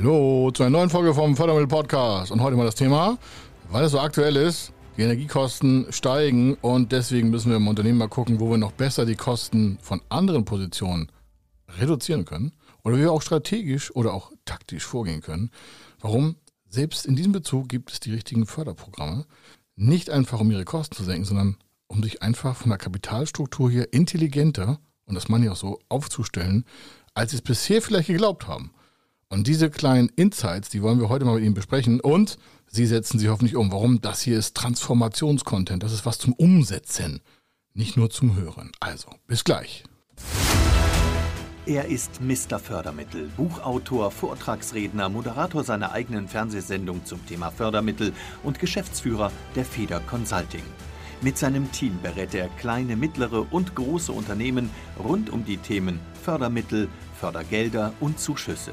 Hallo zu einer neuen Folge vom Fördermittel Podcast. Und heute mal das Thema, weil es so aktuell ist, die Energiekosten steigen und deswegen müssen wir im Unternehmen mal gucken, wo wir noch besser die Kosten von anderen Positionen reduzieren können oder wie wir auch strategisch oder auch taktisch vorgehen können. Warum? Selbst in diesem Bezug gibt es die richtigen Förderprogramme. Nicht einfach, um ihre Kosten zu senken, sondern um sich einfach von der Kapitalstruktur hier intelligenter, und das meine ich auch so, aufzustellen, als sie es bisher vielleicht geglaubt haben. Und diese kleinen Insights, die wollen wir heute mal mit Ihnen besprechen und Sie setzen sie hoffentlich um. Warum? Das hier ist Transformationscontent. Das ist was zum Umsetzen, nicht nur zum Hören. Also, bis gleich. Er ist Mr. Fördermittel, Buchautor, Vortragsredner, Moderator seiner eigenen Fernsehsendung zum Thema Fördermittel und Geschäftsführer der Feder Consulting. Mit seinem Team berät er kleine, mittlere und große Unternehmen rund um die Themen Fördermittel, Fördergelder und Zuschüsse.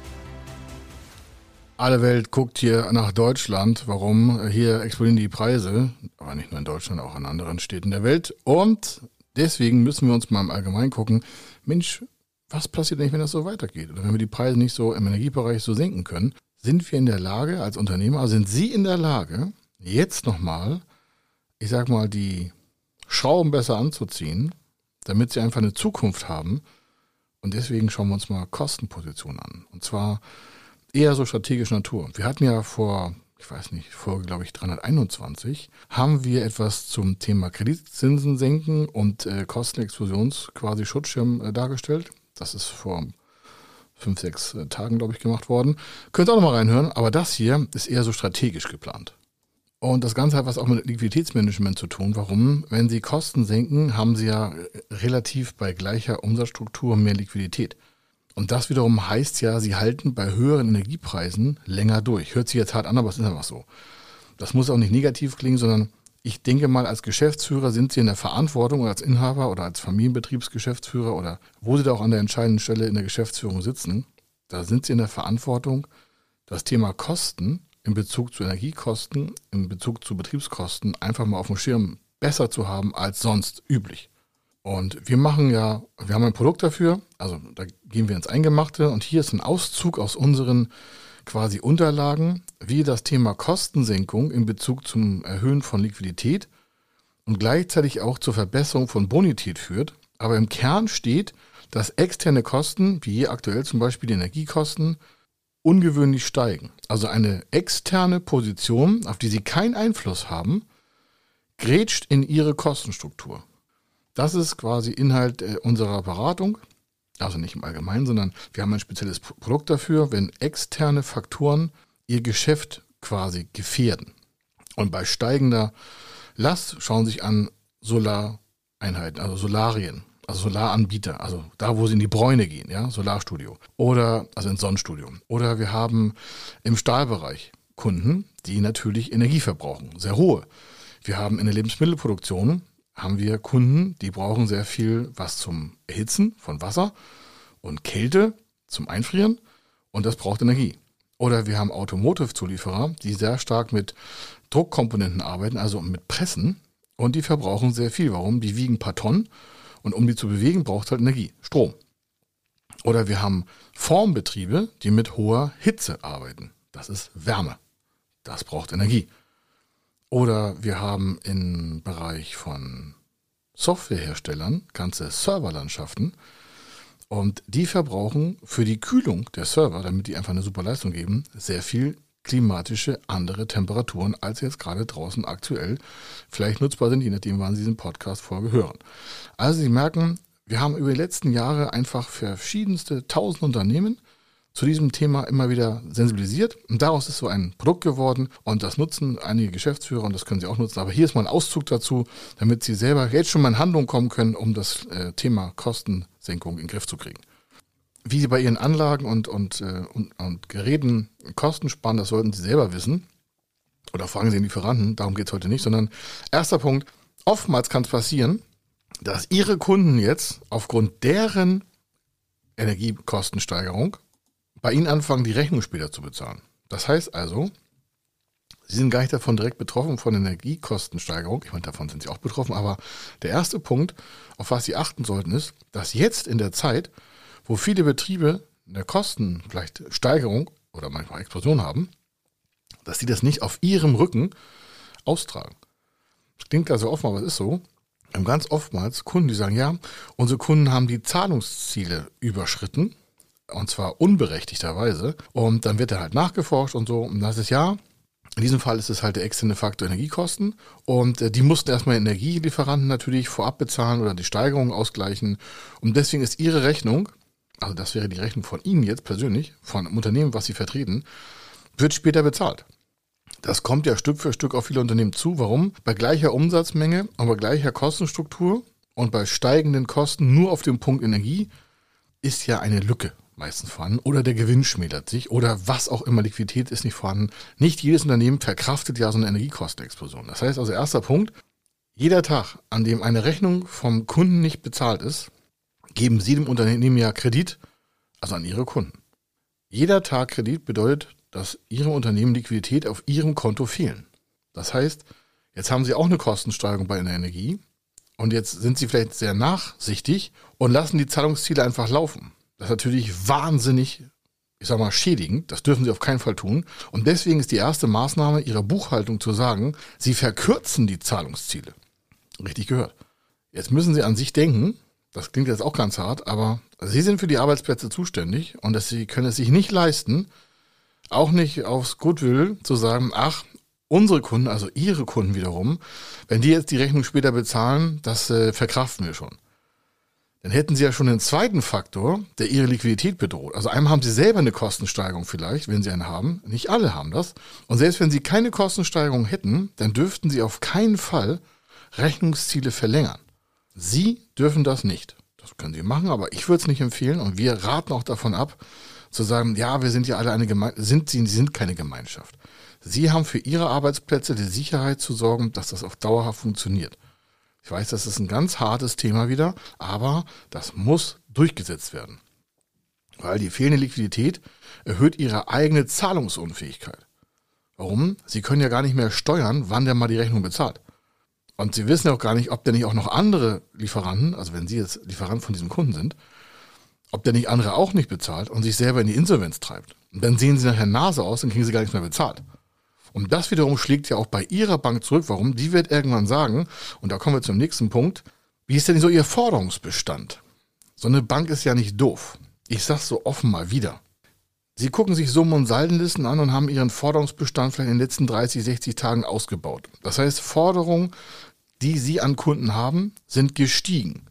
Alle Welt guckt hier nach Deutschland. Warum? Hier explodieren die Preise, aber nicht nur in Deutschland, auch an anderen Städten der Welt. Und deswegen müssen wir uns mal im Allgemeinen gucken, Mensch, was passiert eigentlich, wenn das so weitergeht? Oder wenn wir die Preise nicht so im Energiebereich so senken können? Sind wir in der Lage als Unternehmer, sind Sie in der Lage, jetzt nochmal, ich sag mal, die Schrauben besser anzuziehen, damit Sie einfach eine Zukunft haben? Und deswegen schauen wir uns mal Kostenpositionen an. Und zwar eher so strategischer Natur. Wir hatten ja vor, ich weiß nicht, vor, glaube ich, 321, haben wir etwas zum Thema Kreditzinsen senken und äh, Kostenexplosions quasi Schutzschirm äh, dargestellt. Das ist vor fünf, sechs äh, Tagen, glaube ich, gemacht worden. Könnt ihr auch nochmal reinhören, aber das hier ist eher so strategisch geplant. Und das Ganze hat was auch mit Liquiditätsmanagement zu tun. Warum? Wenn Sie Kosten senken, haben Sie ja äh, relativ bei gleicher Umsatzstruktur mehr Liquidität. Und das wiederum heißt ja, sie halten bei höheren Energiepreisen länger durch. Hört sich jetzt hart an, aber es ist einfach so. Das muss auch nicht negativ klingen, sondern ich denke mal, als Geschäftsführer sind Sie in der Verantwortung oder als Inhaber oder als Familienbetriebsgeschäftsführer oder wo Sie da auch an der entscheidenden Stelle in der Geschäftsführung sitzen, da sind Sie in der Verantwortung, das Thema Kosten in Bezug zu Energiekosten, in Bezug zu Betriebskosten einfach mal auf dem Schirm besser zu haben als sonst üblich. Und wir machen ja, wir haben ein Produkt dafür, also da gehen wir ins Eingemachte und hier ist ein Auszug aus unseren quasi Unterlagen, wie das Thema Kostensenkung in Bezug zum Erhöhen von Liquidität und gleichzeitig auch zur Verbesserung von Bonität führt. Aber im Kern steht, dass externe Kosten, wie hier aktuell zum Beispiel die Energiekosten, ungewöhnlich steigen. Also eine externe Position, auf die Sie keinen Einfluss haben, grätscht in Ihre Kostenstruktur. Das ist quasi Inhalt äh, unserer Beratung. Also nicht im Allgemeinen, sondern wir haben ein spezielles Produkt dafür, wenn externe Faktoren ihr Geschäft quasi gefährden. Und bei steigender Last schauen sich an Solareinheiten, also Solarien, also Solaranbieter, also da, wo sie in die Bräune gehen, ja, Solarstudio. Oder, also ins Sonnenstudio. Oder wir haben im Stahlbereich Kunden, die natürlich Energie verbrauchen, sehr hohe. Wir haben in der Lebensmittelproduktion haben wir Kunden, die brauchen sehr viel was zum Erhitzen von Wasser und Kälte zum Einfrieren und das braucht Energie. Oder wir haben Automotive-Zulieferer, die sehr stark mit Druckkomponenten arbeiten, also mit Pressen und die verbrauchen sehr viel. Warum? Die wiegen ein paar Tonnen und um die zu bewegen, braucht es halt Energie, Strom. Oder wir haben Formbetriebe, die mit hoher Hitze arbeiten. Das ist Wärme. Das braucht Energie. Oder wir haben im Bereich von Softwareherstellern ganze Serverlandschaften und die verbrauchen für die Kühlung der Server, damit die einfach eine super Leistung geben, sehr viel klimatische andere Temperaturen, als jetzt gerade draußen aktuell vielleicht nutzbar sind, je nachdem, wann Sie diesen Podcast-Folge hören. Also Sie merken, wir haben über die letzten Jahre einfach verschiedenste tausend Unternehmen, zu diesem Thema immer wieder sensibilisiert und daraus ist so ein Produkt geworden und das nutzen einige Geschäftsführer und das können sie auch nutzen. Aber hier ist mal ein Auszug dazu, damit sie selber jetzt schon mal in Handlung kommen können, um das äh, Thema Kostensenkung in den Griff zu kriegen. wie Sie bei Ihren Anlagen und, und, äh, und, und Geräten Kosten sparen, das sollten Sie selber wissen. Oder fragen Sie den Lieferanten, darum geht es heute nicht, sondern erster Punkt, oftmals kann es passieren, dass Ihre Kunden jetzt aufgrund deren Energiekostensteigerung bei Ihnen anfangen, die Rechnung später zu bezahlen. Das heißt also, Sie sind gar nicht davon direkt betroffen von Energiekostensteigerung. Ich meine, davon sind Sie auch betroffen. Aber der erste Punkt, auf was Sie achten sollten, ist, dass jetzt in der Zeit, wo viele Betriebe eine Kosten, vielleicht Steigerung oder manchmal Explosion haben, dass sie das nicht auf ihrem Rücken austragen. Das klingt also oft, aber es ist so. Wir haben ganz oftmals Kunden, die sagen, ja, unsere Kunden haben die Zahlungsziele überschritten, und zwar unberechtigterweise. Und dann wird er halt nachgeforscht und so. Und das ist ja, in diesem Fall ist es halt der externe Faktor Energiekosten. Und äh, die mussten erstmal Energielieferanten natürlich vorab bezahlen oder die Steigerung ausgleichen. Und deswegen ist ihre Rechnung, also das wäre die Rechnung von Ihnen jetzt persönlich, von einem Unternehmen, was Sie vertreten, wird später bezahlt. Das kommt ja Stück für Stück auf viele Unternehmen zu. Warum? Bei gleicher Umsatzmenge und bei gleicher Kostenstruktur und bei steigenden Kosten nur auf dem Punkt Energie ist ja eine Lücke meistens vorhanden oder der Gewinn schmälert sich oder was auch immer, Liquidität ist nicht vorhanden. Nicht jedes Unternehmen verkraftet ja so eine Energiekostenexplosion. Das heißt also, erster Punkt, jeder Tag, an dem eine Rechnung vom Kunden nicht bezahlt ist, geben Sie dem Unternehmen ja Kredit, also an Ihre Kunden. Jeder Tag Kredit bedeutet, dass Ihrem Unternehmen Liquidität auf Ihrem Konto fehlen. Das heißt, jetzt haben Sie auch eine Kostensteigerung bei der Energie und jetzt sind Sie vielleicht sehr nachsichtig und lassen die Zahlungsziele einfach laufen. Das ist natürlich wahnsinnig, ich sag mal, schädigend. Das dürfen Sie auf keinen Fall tun. Und deswegen ist die erste Maßnahme Ihrer Buchhaltung zu sagen, Sie verkürzen die Zahlungsziele. Richtig gehört. Jetzt müssen Sie an sich denken, das klingt jetzt auch ganz hart, aber Sie sind für die Arbeitsplätze zuständig und dass Sie können es sich nicht leisten, auch nicht aufs Goodwill zu sagen, ach, unsere Kunden, also Ihre Kunden wiederum, wenn die jetzt die Rechnung später bezahlen, das äh, verkraften wir schon. Dann hätten Sie ja schon einen zweiten Faktor, der Ihre Liquidität bedroht. Also einmal haben Sie selber eine Kostensteigerung vielleicht, wenn Sie eine haben. Nicht alle haben das. Und selbst wenn Sie keine Kostensteigerung hätten, dann dürften Sie auf keinen Fall Rechnungsziele verlängern. Sie dürfen das nicht. Das können Sie machen, aber ich würde es nicht empfehlen und wir raten auch davon ab, zu sagen, ja, wir sind ja alle eine Gemeinschaft, sind sie sind keine Gemeinschaft. Sie haben für ihre Arbeitsplätze die Sicherheit zu sorgen, dass das auf dauerhaft funktioniert. Ich weiß, das ist ein ganz hartes Thema wieder, aber das muss durchgesetzt werden. Weil die fehlende Liquidität erhöht ihre eigene Zahlungsunfähigkeit. Warum? Sie können ja gar nicht mehr steuern, wann der mal die Rechnung bezahlt. Und sie wissen ja auch gar nicht, ob der nicht auch noch andere Lieferanten, also wenn sie jetzt Lieferant von diesem Kunden sind, ob der nicht andere auch nicht bezahlt und sich selber in die Insolvenz treibt. Und dann sehen sie nachher Nase aus und kriegen sie gar nichts mehr bezahlt. Und das wiederum schlägt ja auch bei ihrer Bank zurück. Warum? Die wird irgendwann sagen, und da kommen wir zum nächsten Punkt, wie ist denn so ihr Forderungsbestand? So eine Bank ist ja nicht doof. Ich sag's so offen mal wieder. Sie gucken sich Summen- und Saldenlisten an und haben ihren Forderungsbestand vielleicht in den letzten 30, 60 Tagen ausgebaut. Das heißt, Forderungen, die Sie an Kunden haben, sind gestiegen.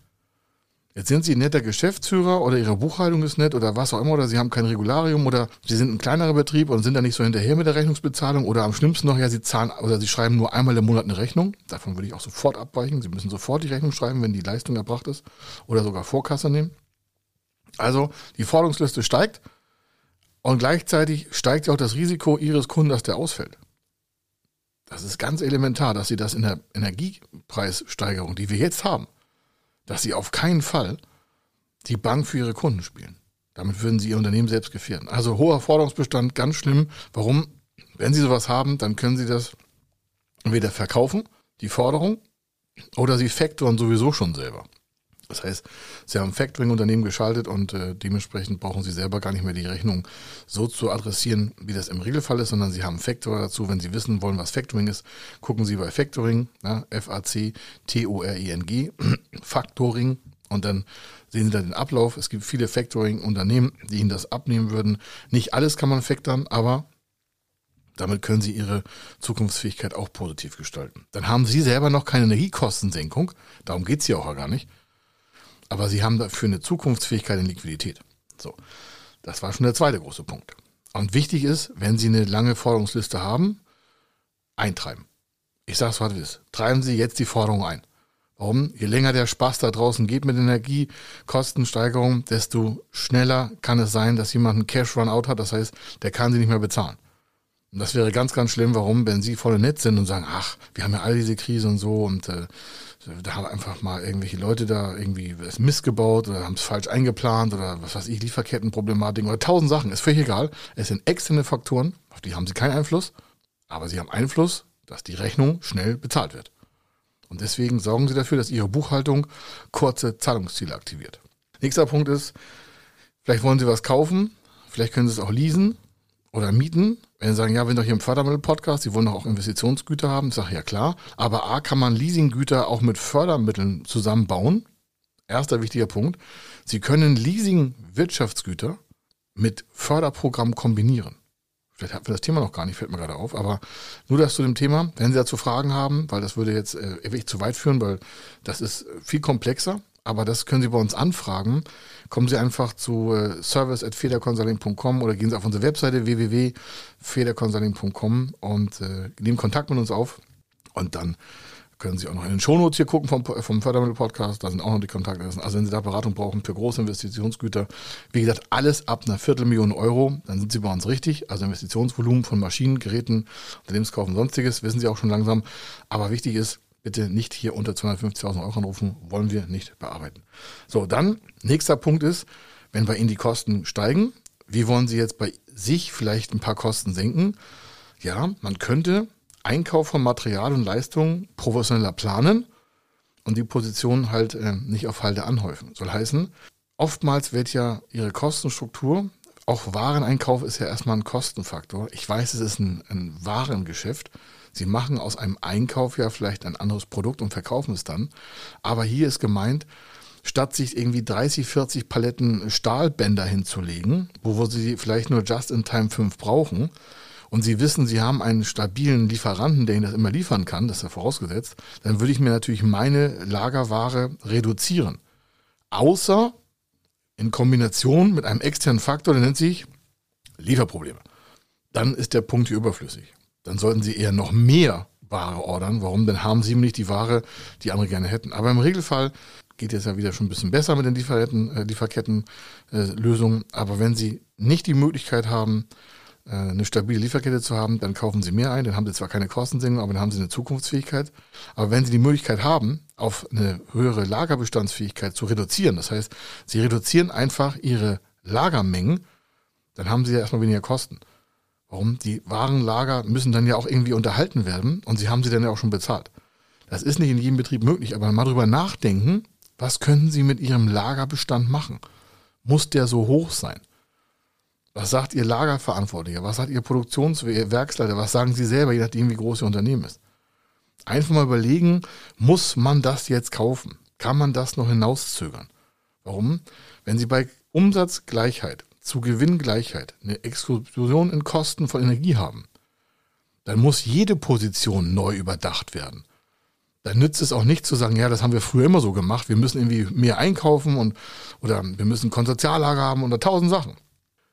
Jetzt sind Sie ein netter Geschäftsführer oder Ihre Buchhaltung ist nett oder was auch immer oder Sie haben kein Regularium oder Sie sind ein kleinerer Betrieb und sind da nicht so hinterher mit der Rechnungsbezahlung oder am schlimmsten noch, ja, Sie zahlen oder Sie schreiben nur einmal im Monat eine Rechnung. Davon würde ich auch sofort abweichen. Sie müssen sofort die Rechnung schreiben, wenn die Leistung erbracht ist oder sogar Vorkasse nehmen. Also die Forderungsliste steigt und gleichzeitig steigt ja auch das Risiko Ihres Kunden, dass der ausfällt. Das ist ganz elementar, dass Sie das in der Energiepreissteigerung, die wir jetzt haben, dass sie auf keinen Fall die Bank für ihre Kunden spielen. Damit würden sie ihr Unternehmen selbst gefährden. Also hoher Forderungsbestand, ganz schlimm. Warum? Wenn sie sowas haben, dann können sie das entweder verkaufen, die Forderung, oder sie factoren sowieso schon selber. Das heißt, Sie haben Factoring-Unternehmen geschaltet und äh, dementsprechend brauchen Sie selber gar nicht mehr die Rechnung so zu adressieren, wie das im Regelfall ist, sondern Sie haben Factor dazu. Wenn Sie wissen wollen, was Factoring ist, gucken Sie bei Factoring, ja, F-A-C-T-O-R-I-N-G, Factoring und dann sehen Sie da den Ablauf. Es gibt viele Factoring-Unternehmen, die Ihnen das abnehmen würden. Nicht alles kann man factoren, aber damit können Sie Ihre Zukunftsfähigkeit auch positiv gestalten. Dann haben Sie selber noch keine Energiekostensenkung. Darum geht es ja auch gar nicht aber sie haben dafür eine Zukunftsfähigkeit in Liquidität. So, das war schon der zweite große Punkt. Und wichtig ist, wenn Sie eine lange Forderungsliste haben, eintreiben. Ich sage es, was ist. Treiben Sie jetzt die Forderung ein. Warum? Je länger der Spaß da draußen geht mit Energiekostensteigerung, desto schneller kann es sein, dass jemand einen Cash Run Out hat. Das heißt, der kann sie nicht mehr bezahlen. Und das wäre ganz, ganz schlimm. Warum? Wenn sie voll nett sind und sagen, ach, wir haben ja all diese Krise und so und äh, da haben einfach mal irgendwelche Leute da irgendwie es missgebaut oder haben es falsch eingeplant oder was weiß ich, Lieferkettenproblematiken oder tausend Sachen. Ist völlig egal. Es sind externe Faktoren, auf die haben sie keinen Einfluss, aber sie haben Einfluss, dass die Rechnung schnell bezahlt wird. Und deswegen sorgen sie dafür, dass ihre Buchhaltung kurze Zahlungsziele aktiviert. Nächster Punkt ist, vielleicht wollen sie was kaufen, vielleicht können sie es auch leasen oder mieten. Wenn sie sagen, ja, sind doch hier im Fördermittel-Podcast, Sie wollen doch auch Investitionsgüter haben, ich sage ja klar. Aber A, kann man Leasinggüter auch mit Fördermitteln zusammenbauen. Erster wichtiger Punkt. Sie können Leasing-Wirtschaftsgüter mit Förderprogramm kombinieren. Vielleicht hatten wir das Thema noch gar nicht, fällt mir gerade auf, aber nur das zu dem Thema. Wenn Sie dazu Fragen haben, weil das würde jetzt äh, wirklich zu weit führen, weil das ist viel komplexer, aber das können Sie bei uns anfragen. Kommen Sie einfach zu äh, service.federconsulting.com oder gehen Sie auf unsere Webseite www.federconsulting.com und äh, nehmen Kontakt mit uns auf und dann können Sie auch noch in den Shownotes hier gucken vom, vom Fördermittel-Podcast. Da sind auch noch die Kontakte. Also wenn Sie da Beratung brauchen für große Investitionsgüter, wie gesagt, alles ab einer Viertelmillion Euro, dann sind Sie bei uns richtig. Also Investitionsvolumen von Maschinen, Geräten, Unternehmenskauf und sonstiges, wissen Sie auch schon langsam. Aber wichtig ist, bitte nicht hier unter 250.000 Euro anrufen, wollen wir nicht bearbeiten. So, dann, nächster Punkt ist, wenn bei Ihnen die Kosten steigen, wie wollen Sie jetzt bei sich vielleicht ein paar Kosten senken? Ja, man könnte Einkauf von Material und Leistungen professioneller planen und die Position halt äh, nicht auf Halde anhäufen. Soll heißen, oftmals wird ja ihre Kostenstruktur, auch Wareneinkauf ist ja erstmal ein Kostenfaktor. Ich weiß, es ist ein, ein Warengeschäft. Sie machen aus einem Einkauf ja vielleicht ein anderes Produkt und verkaufen es dann. Aber hier ist gemeint, statt sich irgendwie 30, 40 Paletten Stahlbänder hinzulegen, wo sie vielleicht nur just in time 5 brauchen, und Sie wissen, Sie haben einen stabilen Lieferanten, der Ihnen das immer liefern kann, das ist ja vorausgesetzt, dann würde ich mir natürlich meine Lagerware reduzieren. Außer in Kombination mit einem externen Faktor, der nennt sich Lieferprobleme. Dann ist der Punkt hier überflüssig. Dann sollten Sie eher noch mehr Ware ordern. Warum? Dann haben Sie nicht die Ware, die andere gerne hätten. Aber im Regelfall geht es ja wieder schon ein bisschen besser mit den Lieferketten, äh, Lieferkettenlösungen. Äh, Aber wenn Sie nicht die Möglichkeit haben, äh, eine stabile Lieferkette zu haben, dann kaufen Sie mehr ein, dann haben Sie zwar keine Kostensenkung, aber dann haben Sie eine Zukunftsfähigkeit. Aber wenn Sie die Möglichkeit haben, auf eine höhere Lagerbestandsfähigkeit zu reduzieren, das heißt, Sie reduzieren einfach Ihre Lagermengen, dann haben Sie ja erstmal weniger Kosten. Warum? Die Warenlager müssen dann ja auch irgendwie unterhalten werden und Sie haben sie dann ja auch schon bezahlt. Das ist nicht in jedem Betrieb möglich, aber mal drüber nachdenken, was können Sie mit Ihrem Lagerbestand machen? Muss der so hoch sein? Was sagt Ihr Lagerverantwortlicher? Was sagt Ihr Produktionswerksleiter? Was sagen Sie selber, je nachdem, wie groß Ihr Unternehmen ist? Einfach mal überlegen, muss man das jetzt kaufen? Kann man das noch hinauszögern? Warum? Wenn Sie bei Umsatzgleichheit zu Gewinngleichheit eine Explosion in Kosten von Energie haben, dann muss jede Position neu überdacht werden. Dann nützt es auch nicht zu sagen, ja, das haben wir früher immer so gemacht, wir müssen irgendwie mehr einkaufen und oder wir müssen Konsortiallager haben oder tausend Sachen.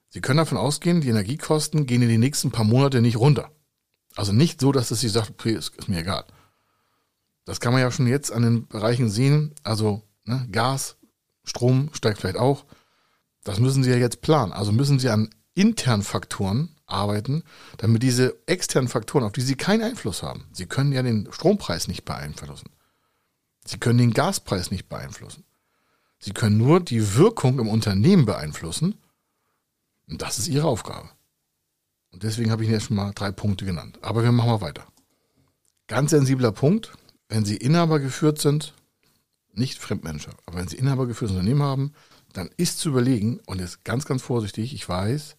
Sie können davon ausgehen, die Energiekosten gehen in die nächsten paar Monate nicht runter. Also nicht so, dass es sie sagt, okay, ist, ist mir egal. Das kann man ja schon jetzt an den Bereichen sehen. Also ne, Gas, Strom steigt vielleicht auch. Das müssen Sie ja jetzt planen. Also müssen Sie an internen Faktoren arbeiten, damit diese externen Faktoren, auf die Sie keinen Einfluss haben. Sie können ja den Strompreis nicht beeinflussen. Sie können den Gaspreis nicht beeinflussen. Sie können nur die Wirkung im Unternehmen beeinflussen und das ist ihre Aufgabe. Und deswegen habe ich Ihnen jetzt schon mal drei Punkte genannt. Aber wir machen mal weiter. Ganz sensibler Punkt, wenn Sie Inhaber geführt sind, nicht Fremdmanager, aber wenn Sie Inhaber geführtes Unternehmen haben, dann ist zu überlegen, und jetzt ganz, ganz vorsichtig, ich weiß,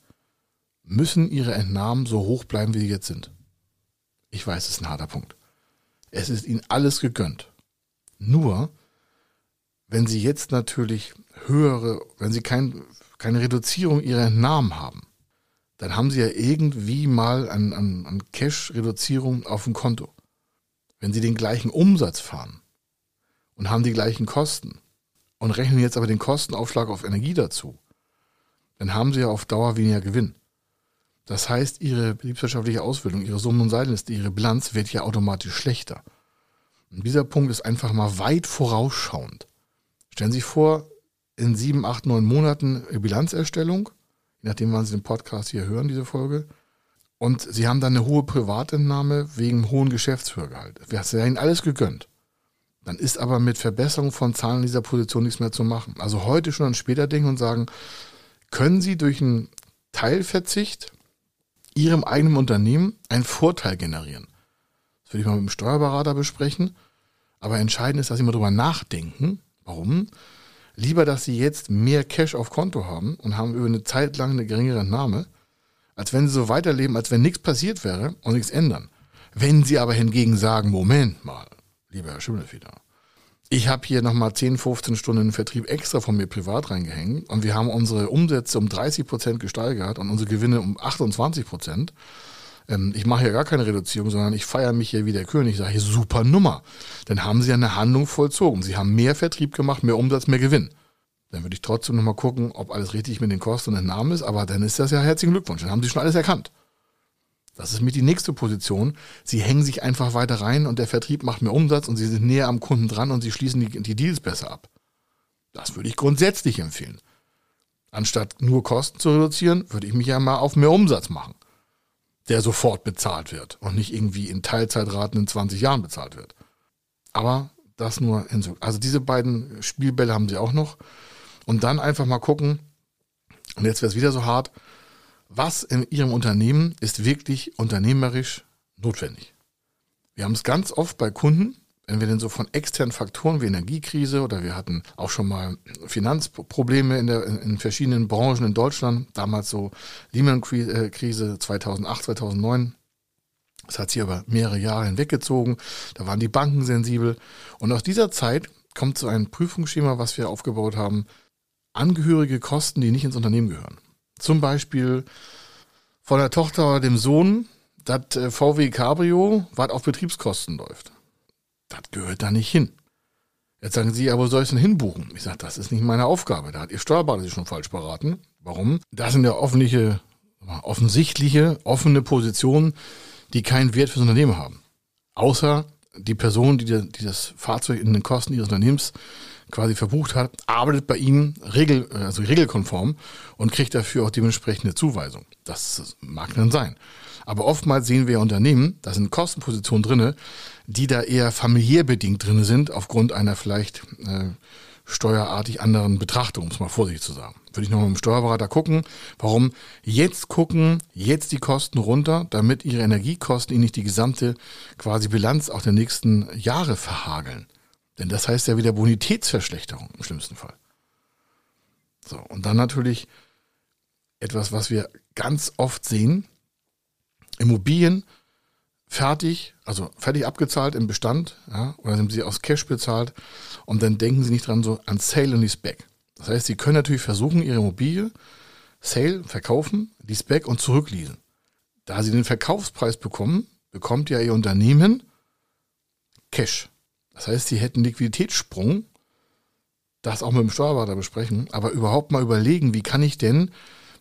müssen Ihre Entnahmen so hoch bleiben, wie sie jetzt sind. Ich weiß, es ist ein harter Punkt. Es ist Ihnen alles gegönnt. Nur, wenn Sie jetzt natürlich höhere, wenn Sie kein keine Reduzierung ihrer Namen haben, dann haben sie ja irgendwie mal an, an, an Cash-Reduzierung auf dem Konto. Wenn sie den gleichen Umsatz fahren und haben die gleichen Kosten und rechnen jetzt aber den Kostenaufschlag auf Energie dazu, dann haben sie ja auf Dauer weniger Gewinn. Das heißt, ihre betriebswirtschaftliche Ausbildung, ihre Summen- und Seitenliste, ihre Bilanz wird ja automatisch schlechter. Und dieser Punkt ist einfach mal weit vorausschauend. Stellen Sie sich vor, in sieben, acht, neun Monaten Bilanzerstellung, je nachdem, wann Sie den Podcast hier hören, diese Folge. Und Sie haben dann eine hohe Privatentnahme wegen hohen Geschäftsführergehalt. Wir haben Ihnen alles gegönnt. Dann ist aber mit Verbesserung von Zahlen dieser Position nichts mehr zu machen. Also heute schon an später denken und sagen, können Sie durch einen Teilverzicht Ihrem eigenen Unternehmen einen Vorteil generieren? Das würde ich mal mit dem Steuerberater besprechen. Aber entscheidend ist, dass Sie mal drüber nachdenken. Warum? Lieber, dass Sie jetzt mehr Cash auf Konto haben und haben über eine Zeit lang eine geringere Entnahme, als wenn Sie so weiterleben, als wenn nichts passiert wäre und nichts ändern. Wenn Sie aber hingegen sagen, Moment mal, lieber Herr Schimmelfeder, ich habe hier nochmal 10, 15 Stunden Vertrieb extra von mir privat reingehängt und wir haben unsere Umsätze um 30 Prozent gesteigert und unsere Gewinne um 28 Prozent. Ähm, ich mache hier gar keine Reduzierung, sondern ich feiere mich hier wie der König. Ich sage hier super Nummer. Dann haben sie eine Handlung vollzogen. Sie haben mehr Vertrieb gemacht, mehr Umsatz, mehr Gewinn. Dann würde ich trotzdem nochmal gucken, ob alles richtig mit den Kosten und den Namen ist, aber dann ist das ja herzlichen Glückwunsch. Dann haben sie schon alles erkannt. Das ist mit die nächste Position. Sie hängen sich einfach weiter rein und der Vertrieb macht mehr Umsatz und sie sind näher am Kunden dran und sie schließen die, die Deals besser ab. Das würde ich grundsätzlich empfehlen. Anstatt nur Kosten zu reduzieren, würde ich mich ja mal auf mehr Umsatz machen, der sofort bezahlt wird und nicht irgendwie in Teilzeitraten in 20 Jahren bezahlt wird. Aber das nur hinzu. Also diese beiden Spielbälle haben sie auch noch. Und dann einfach mal gucken, und jetzt wäre es wieder so hart, was in Ihrem Unternehmen ist wirklich unternehmerisch notwendig? Wir haben es ganz oft bei Kunden, wenn wir denn so von externen Faktoren wie Energiekrise oder wir hatten auch schon mal Finanzprobleme in, der, in verschiedenen Branchen in Deutschland, damals so Lehman-Krise 2008, 2009. Das hat sich aber mehrere Jahre hinweggezogen. Da waren die Banken sensibel. Und aus dieser Zeit kommt so ein Prüfungsschema, was wir aufgebaut haben. Angehörige Kosten, die nicht ins Unternehmen gehören. Zum Beispiel von der Tochter oder dem Sohn, das äh, VW Cabrio, was auf Betriebskosten läuft. Das gehört da nicht hin. Jetzt sagen Sie, aber wo soll ich denn hinbuchen? Ich sage, das ist nicht meine Aufgabe. Da hat Ihr Steuerberater sich schon falsch beraten. Warum? Das sind ja offentliche, offensichtliche, offene Positionen, die keinen Wert fürs Unternehmen haben. Außer die Person, die, die das Fahrzeug in den Kosten ihres Unternehmens quasi verbucht hat, arbeitet bei Ihnen regel, also regelkonform und kriegt dafür auch dementsprechend eine Zuweisung. Das mag dann sein. Aber oftmals sehen wir Unternehmen, da sind Kostenpositionen drinne, die da eher familiär bedingt drinne sind, aufgrund einer vielleicht äh, steuerartig anderen Betrachtung, um es mal vorsichtig zu sagen. Würde ich nochmal mit dem Steuerberater gucken, warum jetzt gucken, jetzt die Kosten runter, damit ihre Energiekosten ihnen nicht die gesamte quasi Bilanz auch der nächsten Jahre verhageln. Denn das heißt ja wieder Bonitätsverschlechterung im schlimmsten Fall. So, und dann natürlich etwas, was wir ganz oft sehen. Immobilien fertig, also fertig abgezahlt im Bestand, ja, oder sind sie aus Cash bezahlt und dann denken sie nicht dran so an Sale und Leaseback. Das heißt, sie können natürlich versuchen, ihre Immobilie Sale, verkaufen, Leaseback und zurückleasen. Da sie den Verkaufspreis bekommen, bekommt ja ihr Unternehmen Cash. Das heißt, sie hätten Liquiditätssprung, das auch mit dem Steuerberater besprechen, aber überhaupt mal überlegen, wie kann ich denn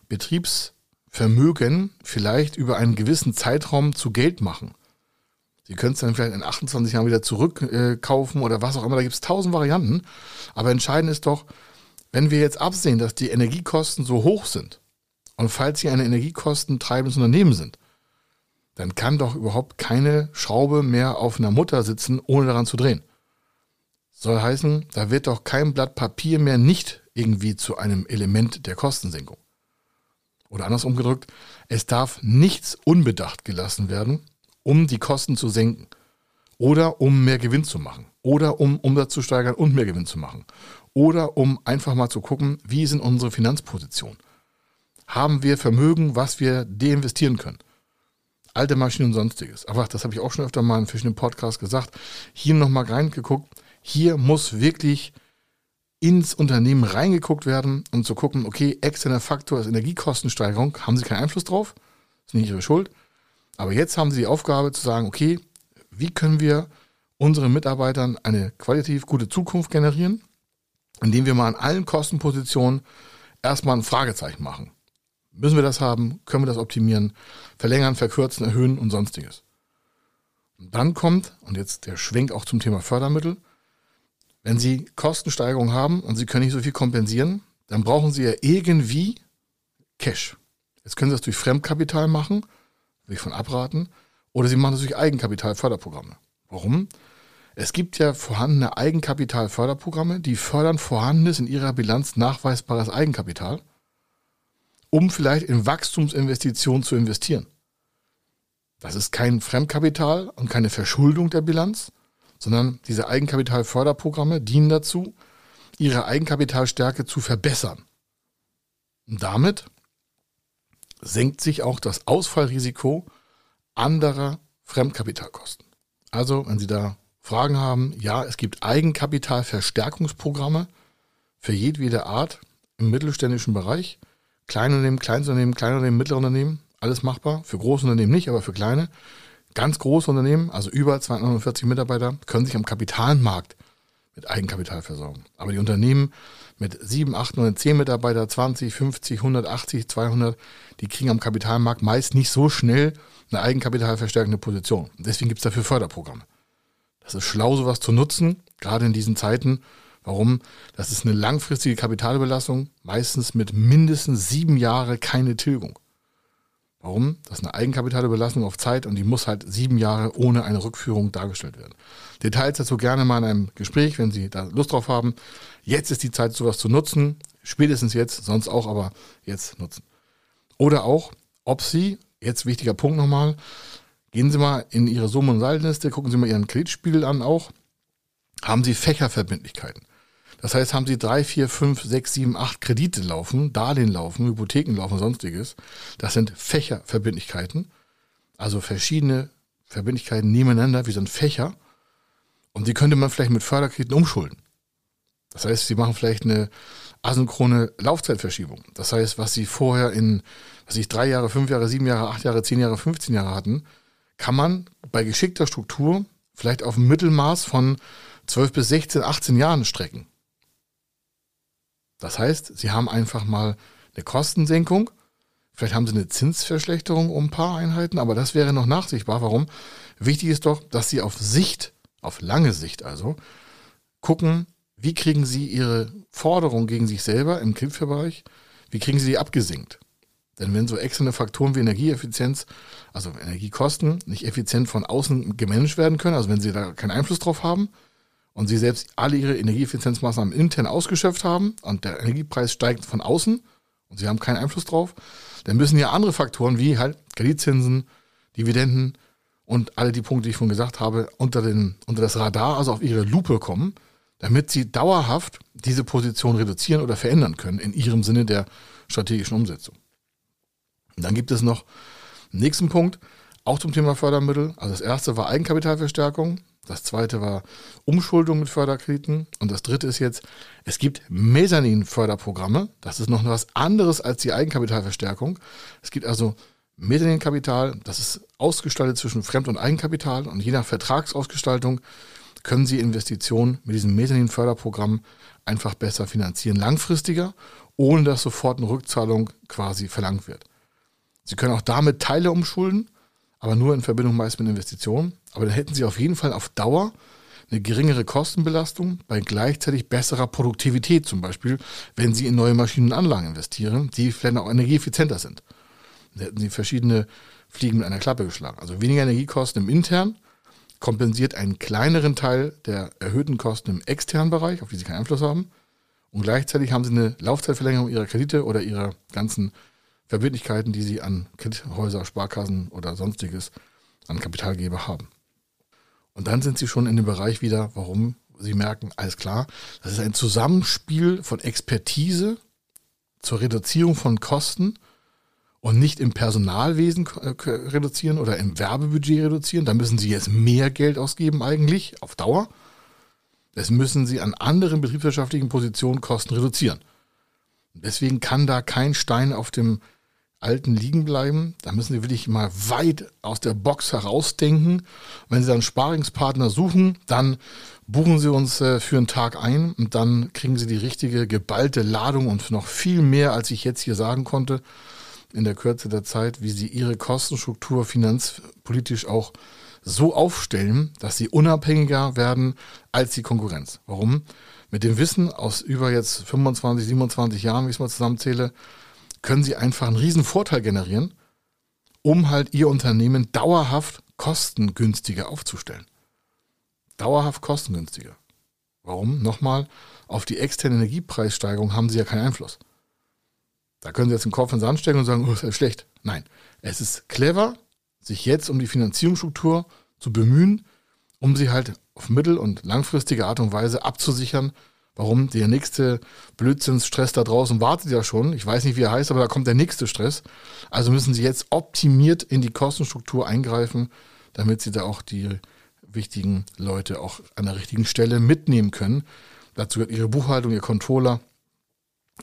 Betriebsvermögen vielleicht über einen gewissen Zeitraum zu Geld machen. Sie können es dann vielleicht in 28 Jahren wieder zurückkaufen äh, oder was auch immer. Da gibt es tausend Varianten. Aber entscheidend ist doch, wenn wir jetzt absehen, dass die Energiekosten so hoch sind und falls Sie ein energiekostentreibendes Unternehmen sind, dann kann doch überhaupt keine Schraube mehr auf einer Mutter sitzen, ohne daran zu drehen. Soll heißen, da wird doch kein Blatt Papier mehr nicht irgendwie zu einem Element der Kostensenkung. Oder andersrum gedrückt, es darf nichts unbedacht gelassen werden, um die Kosten zu senken. Oder um mehr Gewinn zu machen. Oder um Umsatz zu steigern und mehr Gewinn zu machen. Oder um einfach mal zu gucken, wie sind unsere Finanzpositionen. Haben wir Vermögen, was wir deinvestieren können? Alte Maschinen und sonstiges. Aber das habe ich auch schon öfter mal in verschiedenen Podcasts gesagt. Hier nochmal reingeguckt hier muss wirklich ins Unternehmen reingeguckt werden, um zu gucken, okay, externer Faktor ist Energiekostensteigerung, haben Sie keinen Einfluss drauf, ist nicht Ihre Schuld. Aber jetzt haben Sie die Aufgabe zu sagen, okay, wie können wir unseren Mitarbeitern eine qualitativ gute Zukunft generieren, indem wir mal an allen Kostenpositionen erstmal ein Fragezeichen machen. Müssen wir das haben? Können wir das optimieren? Verlängern, verkürzen, erhöhen und sonstiges. Dann kommt, und jetzt der Schwenk auch zum Thema Fördermittel, wenn Sie Kostensteigerungen haben und Sie können nicht so viel kompensieren, dann brauchen Sie ja irgendwie Cash. Jetzt können Sie das durch Fremdkapital machen, will ich von abraten, oder Sie machen das durch Eigenkapitalförderprogramme. Warum? Es gibt ja vorhandene Eigenkapitalförderprogramme, die fördern vorhandenes in ihrer Bilanz nachweisbares Eigenkapital, um vielleicht in Wachstumsinvestitionen zu investieren. Das ist kein Fremdkapital und keine Verschuldung der Bilanz, sondern diese Eigenkapitalförderprogramme dienen dazu, ihre Eigenkapitalstärke zu verbessern. Und damit senkt sich auch das Ausfallrisiko anderer Fremdkapitalkosten. Also, wenn Sie da Fragen haben, ja, es gibt Eigenkapitalverstärkungsprogramme für jedwede Art im mittelständischen Bereich. Kleinunternehmen, Kleinunternehmen, Kleinunternehmen, Mittelunternehmen, alles machbar. Für große Unternehmen nicht, aber für kleine. Ganz große Unternehmen, also über 249 Mitarbeiter, können sich am Kapitalmarkt mit Eigenkapital versorgen. Aber die Unternehmen mit 7, 8, 9, 10 Mitarbeiter, 20, 50, 180, 200, die kriegen am Kapitalmarkt meist nicht so schnell eine eigenkapitalverstärkende Position. Deswegen gibt es dafür Förderprogramme. Das ist schlau, sowas zu nutzen, gerade in diesen Zeiten. Warum? Das ist eine langfristige Kapitalbelastung, meistens mit mindestens sieben Jahren keine Tilgung. Warum? Das ist eine Eigenkapitalbelastung auf Zeit und die muss halt sieben Jahre ohne eine Rückführung dargestellt werden. Details dazu gerne mal in einem Gespräch, wenn Sie da Lust drauf haben. Jetzt ist die Zeit, sowas zu nutzen. Spätestens jetzt, sonst auch, aber jetzt nutzen. Oder auch, ob Sie, jetzt wichtiger Punkt nochmal, gehen Sie mal in Ihre Summe- und Saldenliste, gucken Sie mal Ihren Kreditspiegel an auch. Haben Sie Fächerverbindlichkeiten? Das heißt, haben Sie drei, vier, fünf, sechs, sieben, acht Kredite laufen, Darlehen laufen, Hypotheken laufen, sonstiges. Das sind Fächerverbindlichkeiten. Also verschiedene Verbindlichkeiten nebeneinander, wie so ein Fächer. Und die könnte man vielleicht mit Förderkrediten umschulden. Das heißt, Sie machen vielleicht eine asynchrone Laufzeitverschiebung. Das heißt, was Sie vorher in, was ich drei Jahre, fünf Jahre, sieben Jahre, acht Jahre, zehn Jahre, 15 Jahre hatten, kann man bei geschickter Struktur vielleicht auf ein Mittelmaß von 12 bis 16, 18 Jahren strecken. Das heißt, Sie haben einfach mal eine Kostensenkung. Vielleicht haben Sie eine Zinsverschlechterung um ein paar Einheiten, aber das wäre noch nachsichtbar. Warum? Wichtig ist doch, dass Sie auf Sicht, auf lange Sicht also, gucken, wie kriegen Sie Ihre Forderung gegen sich selber im Kreditverbereich, wie kriegen Sie die abgesenkt? Denn wenn so externe Faktoren wie Energieeffizienz, also Energiekosten, nicht effizient von außen gemanagt werden können, also wenn Sie da keinen Einfluss drauf haben, und sie selbst alle ihre Energieeffizienzmaßnahmen intern ausgeschöpft haben und der Energiepreis steigt von außen und sie haben keinen Einfluss drauf, dann müssen ja andere Faktoren wie halt Kreditzinsen, Dividenden und alle die Punkte, die ich schon gesagt habe, unter, den, unter das Radar, also auf ihre Lupe kommen, damit sie dauerhaft diese Position reduzieren oder verändern können in ihrem Sinne der strategischen Umsetzung. Und dann gibt es noch einen nächsten Punkt, auch zum Thema Fördermittel. Also das erste war Eigenkapitalverstärkung. Das zweite war Umschuldung mit Förderkrediten. Und das dritte ist jetzt, es gibt Mezzanin-Förderprogramme. Das ist noch was anderes als die Eigenkapitalverstärkung. Es gibt also Mezzanin-Kapital, das ist ausgestaltet zwischen Fremd- und Eigenkapital. Und je nach Vertragsausgestaltung können Sie Investitionen mit diesem Mezzanin-Förderprogramm einfach besser finanzieren, langfristiger, ohne dass sofort eine Rückzahlung quasi verlangt wird. Sie können auch damit Teile umschulden aber nur in Verbindung meist mit Investitionen. Aber dann hätten sie auf jeden Fall auf Dauer eine geringere Kostenbelastung bei gleichzeitig besserer Produktivität zum Beispiel, wenn sie in neue Maschinen und Anlagen investieren, die vielleicht auch energieeffizienter sind. Dann hätten sie verschiedene Fliegen mit einer Klappe geschlagen. Also weniger Energiekosten im internen, kompensiert einen kleineren Teil der erhöhten Kosten im externen Bereich, auf die sie keinen Einfluss haben. Und gleichzeitig haben sie eine Laufzeitverlängerung ihrer Kredite oder ihrer ganzen Verbindlichkeiten, die sie an Kredithäuser, Sparkassen oder sonstiges an Kapitalgeber haben. Und dann sind sie schon in dem Bereich wieder, warum sie merken, alles klar, das ist ein Zusammenspiel von Expertise zur Reduzierung von Kosten und nicht im Personalwesen äh, reduzieren oder im Werbebudget reduzieren. Da müssen sie jetzt mehr Geld ausgeben eigentlich auf Dauer. Das müssen sie an anderen betriebswirtschaftlichen Positionen Kosten reduzieren. Deswegen kann da kein Stein auf dem Alten liegen bleiben. Da müssen Sie wirklich mal weit aus der Box herausdenken. Wenn Sie dann Sparingspartner suchen, dann buchen Sie uns äh, für einen Tag ein und dann kriegen Sie die richtige geballte Ladung und noch viel mehr, als ich jetzt hier sagen konnte. in der Kürze der Zeit, wie sie ihre Kostenstruktur finanzpolitisch auch so aufstellen, dass sie unabhängiger werden als die Konkurrenz. Warum? Mit dem Wissen aus über jetzt 25, 27 Jahren, wie ich es mal zusammenzähle, können sie einfach einen riesen Vorteil generieren, um halt ihr Unternehmen dauerhaft kostengünstiger aufzustellen. Dauerhaft kostengünstiger. Warum? Nochmal, auf die externe Energiepreissteigerung haben sie ja keinen Einfluss. Da können sie jetzt den Kopf in den Sand stecken und sagen, oh, ist ja schlecht. Nein, es ist clever, sich jetzt um die Finanzierungsstruktur zu bemühen, um sie halt auf mittel- und langfristige Art und Weise abzusichern. Warum? Der nächste Blödsinnsstress da draußen wartet ja schon. Ich weiß nicht, wie er heißt, aber da kommt der nächste Stress. Also müssen sie jetzt optimiert in die Kostenstruktur eingreifen, damit sie da auch die wichtigen Leute auch an der richtigen Stelle mitnehmen können. Dazu gehört ihre Buchhaltung, ihr Controller,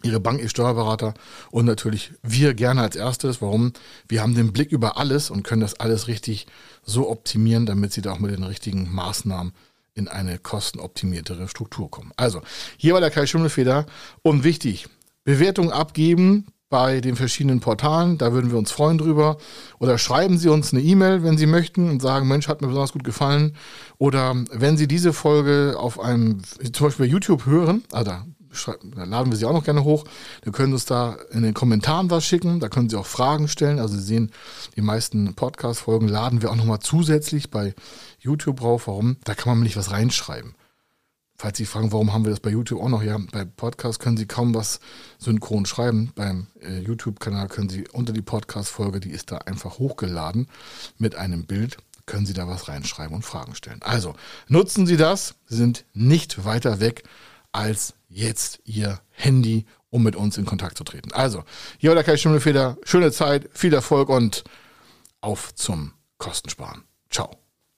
ihre Bank, ihr Steuerberater und natürlich wir gerne als erstes. Warum? Wir haben den Blick über alles und können das alles richtig so optimieren, damit sie da auch mit den richtigen Maßnahmen in eine kostenoptimiertere Struktur kommen. Also, hier war der Kai Schimmelfeder und wichtig, Bewertung abgeben bei den verschiedenen Portalen, da würden wir uns freuen drüber. Oder schreiben Sie uns eine E-Mail, wenn Sie möchten und sagen, Mensch, hat mir besonders gut gefallen. Oder wenn Sie diese Folge auf einem, zum Beispiel bei YouTube hören, also da laden wir sie auch noch gerne hoch. Dann können Sie uns da in den Kommentaren was schicken. Da können Sie auch Fragen stellen. Also Sie sehen, die meisten Podcast-Folgen laden wir auch nochmal zusätzlich bei YouTube drauf. Warum? Da kann man nicht was reinschreiben. Falls Sie fragen, warum haben wir das bei YouTube auch noch? Ja, bei Podcast können Sie kaum was synchron schreiben. Beim äh, YouTube-Kanal können Sie unter die Podcast-Folge, die ist da einfach hochgeladen mit einem Bild, können Sie da was reinschreiben und Fragen stellen. Also nutzen Sie das. Sie sind nicht weiter weg als jetzt Ihr Handy, um mit uns in Kontakt zu treten. Also, hier war der Kai Schimmelfeder. Schöne Zeit, viel Erfolg und auf zum Kostensparen. Ciao.